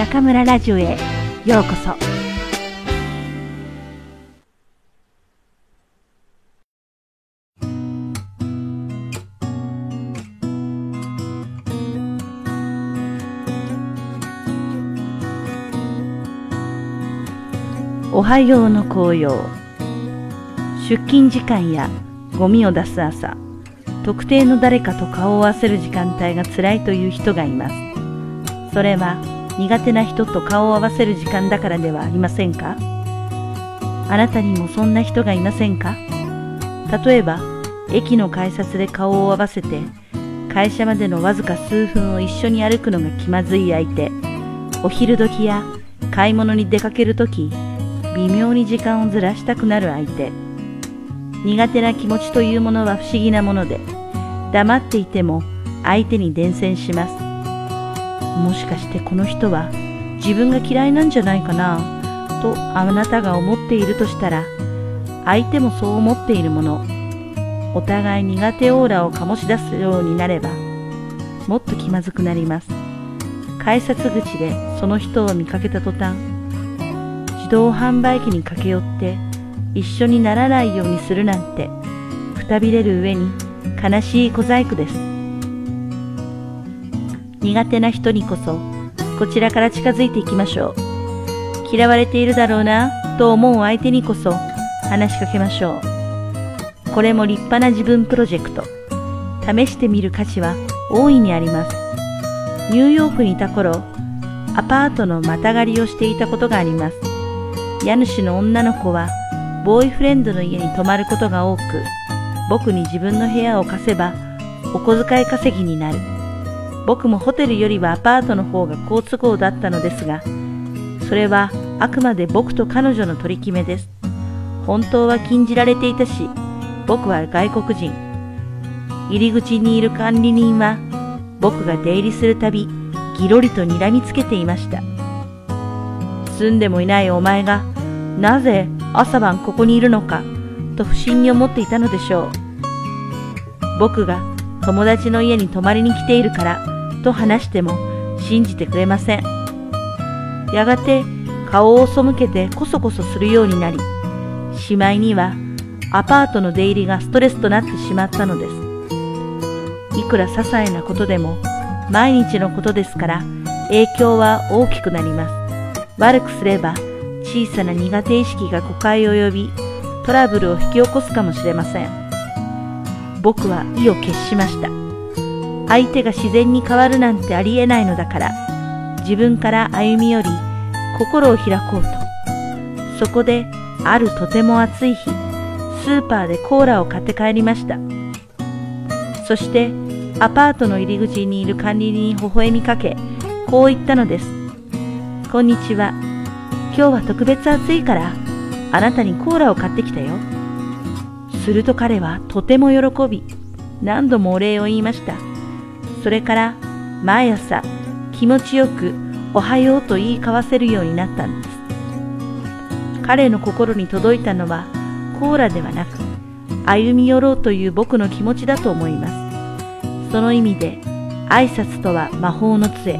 中村ラジオへようこそ。おはようの紅葉。出勤時間やゴミを出す朝特定の誰かと顔を合わせる時間帯が辛いという人がいます。それは苦手な人と顔を合わせる時間だからではありませんか？あなたにもそんな人がいませんか？例えば駅の改札で顔を合わせて会社までのわずか数分を一緒に歩くのが気まずい相手お昼時や買い物に出かける時微妙に時間をずらしたくなる相手。苦手な気持ちというものは不思議なもので黙っていても相手に伝染します。もしかしてこの人は自分が嫌いなんじゃないかなとあなたが思っているとしたら相手もそう思っているものお互い苦手オーラを醸し出すようになればもっと気まずくなります。改札口でその人を見かけた途端自動販売機に駆け寄って一緒にならないようにするなんてくたびれる上に悲しい小細工です。苦手な人にこそこちらから近づいていきましょう。嫌われているだろうなと思う相手にこそ話しかけましょう。これも立派な自分プロジェクト。試してみる価値は大いにあります。ニューヨークにいた頃アパートのまたがりをしていたことがあります。家主の女の子はボーイフレンドの家に泊まることが多く僕に自分の部屋を貸せばお小遣い稼ぎになる。僕もホテルよりはアパートの方が好都合だったのですがそれはあくまで僕と彼女の取り決めです。本当は禁じられていたし僕は外国人。入り口にいる管理人は僕が出入りするたびぎろりと睨みつけていました。住んでもいないお前がなぜ朝晩ここにいるのかと不審に思っていたのでしょう。僕が友達の家に泊まりに来ているからと話しても信じてくれません。やがて顔を背けてこそこそするようになりしまいにはアパートの出入りがストレスとなってしまったのです。いくら些細なことでも毎日のことですから影響は大きくなります。悪くすれば小さな苦手意識が誤解を呼びトラブルを引き起こすかもしれません。僕は意を決しました。相手が自然に変わるなんてありえないのだから自分から歩み寄り心を開こうと。そこであるとても暑い日スーパーでコーラを買って帰りました。そしてアパートの入り口にいる管理人に微笑みかけこう言ったのです。こんにちは。今日は特別暑いからあなたにコーラを買ってきたよ。すると彼はとても喜び何度もお礼を言いました。それから毎朝気持ちよくおはようと言い交わせるようになったんです。彼の心に届いたのはコーラではなく歩み寄ろうという僕の気持ちだと思います。その意味で挨拶とは魔法の杖。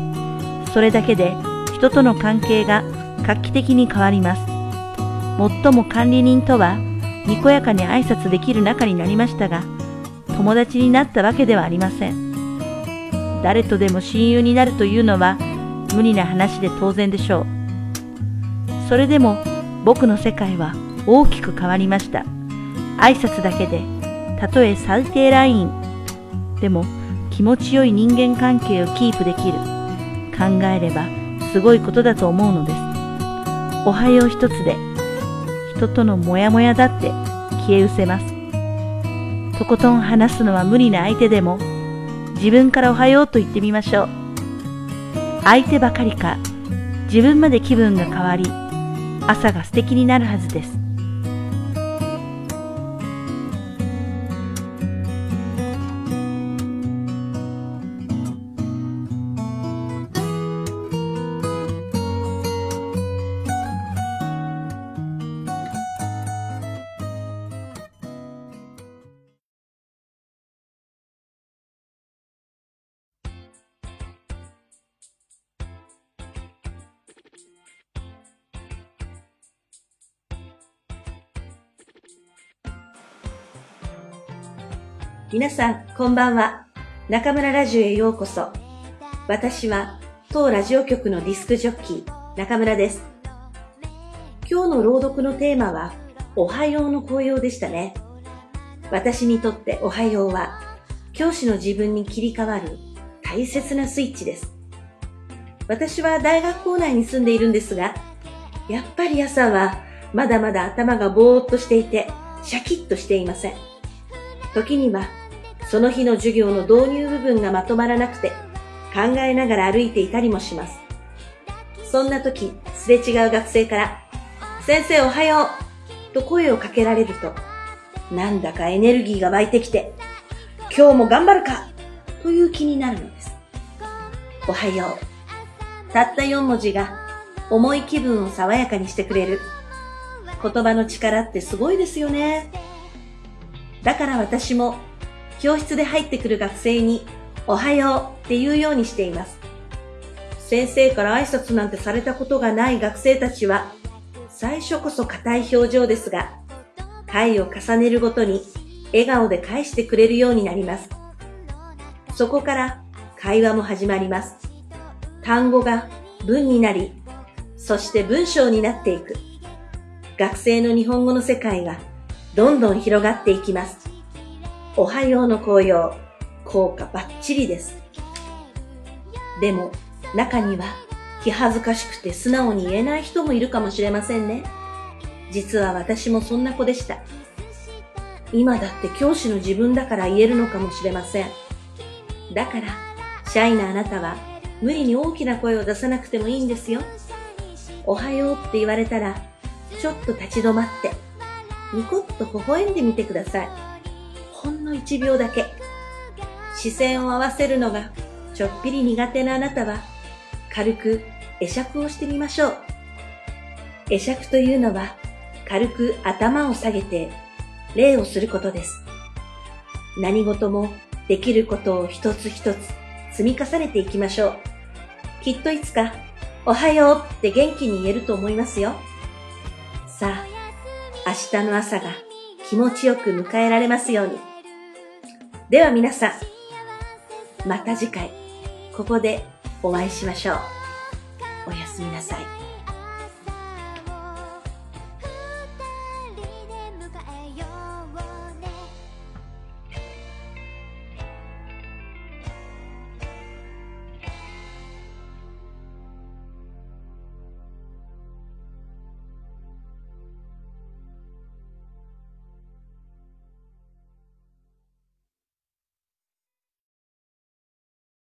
それだけで人との関係が画期的に変わります。もっとも管理人とはにこやかに挨拶できる仲になりましたが友達になったわけではありません。誰とでも親友になるというのは無理な話で当然でしょう。それでも僕の世界は大きく変わりました。挨拶だけでたとえ最低ライン。でも気持ちよい人間関係をキープできる。考えればすごいことだと思うのです。おはよう一つで人とのモヤモヤだって消え失せます。とことん話すのは無理な相手でも自分からおはようと言ってみましょう。相手ばかりか自分まで気分が変わり朝が素敵になるはずです。皆さん、こんばんは。中村ラジオへようこそ。私は、当ラジオ局のディスクジョッキー、中村です。今日の朗読のテーマは、おはようの紅葉でしたね。私にとっておはようは、教師の自分に切り替わる大切なスイッチです。私は大学校内に住んでいるんですが、やっぱり朝はまだまだ頭がぼーっとしていて、シャキッとしていません。時にはその日の授業の導入部分がまとまらなくて考えながら歩いていたりもします。そんな時、すれ違う学生から、先生おはようと声をかけられると、なんだかエネルギーが湧いてきて、今日も頑張るかという気になるのです。おはよう。たった4文字が重い気分を爽やかにしてくれる。言葉の力ってすごいですよね。だから私も教室で入ってくる学生におはようって言うようにしています。先生から挨拶なんてされたことがない学生たちは最初こそ硬い表情ですが、回を重ねるごとに笑顔で返してくれるようになります。そこから会話も始まります。単語が文になり、そして文章になっていく。学生の日本語の世界がどんどん広がっていきます。おはようの紅葉、効果バッチリです。でも、中には気恥ずかしくて素直に言えない人もいるかもしれませんね。実は私もそんな子でした。今だって教師の自分だから言えるのかもしれません。だから、シャイなあなたは無理に大きな声を出さなくてもいいんですよ。おはようって言われたら、ちょっと立ち止まって、ニコッと微笑んでみてください。ほんの1秒だけ。視線を合わせるのがちょっぴり苦手なあなたは、軽く会釈をしてみましょう。会釈というのは、軽く頭を下げて礼をすることです。何事もできることを一つ一つ積み重ねていきましょう。きっといつか、おはようって元気に言えると思いますよ。さあ、明日の朝が気持ちよく迎えられますように。では皆さん、また次回、ここでお会いしましょう。おやすみなさい。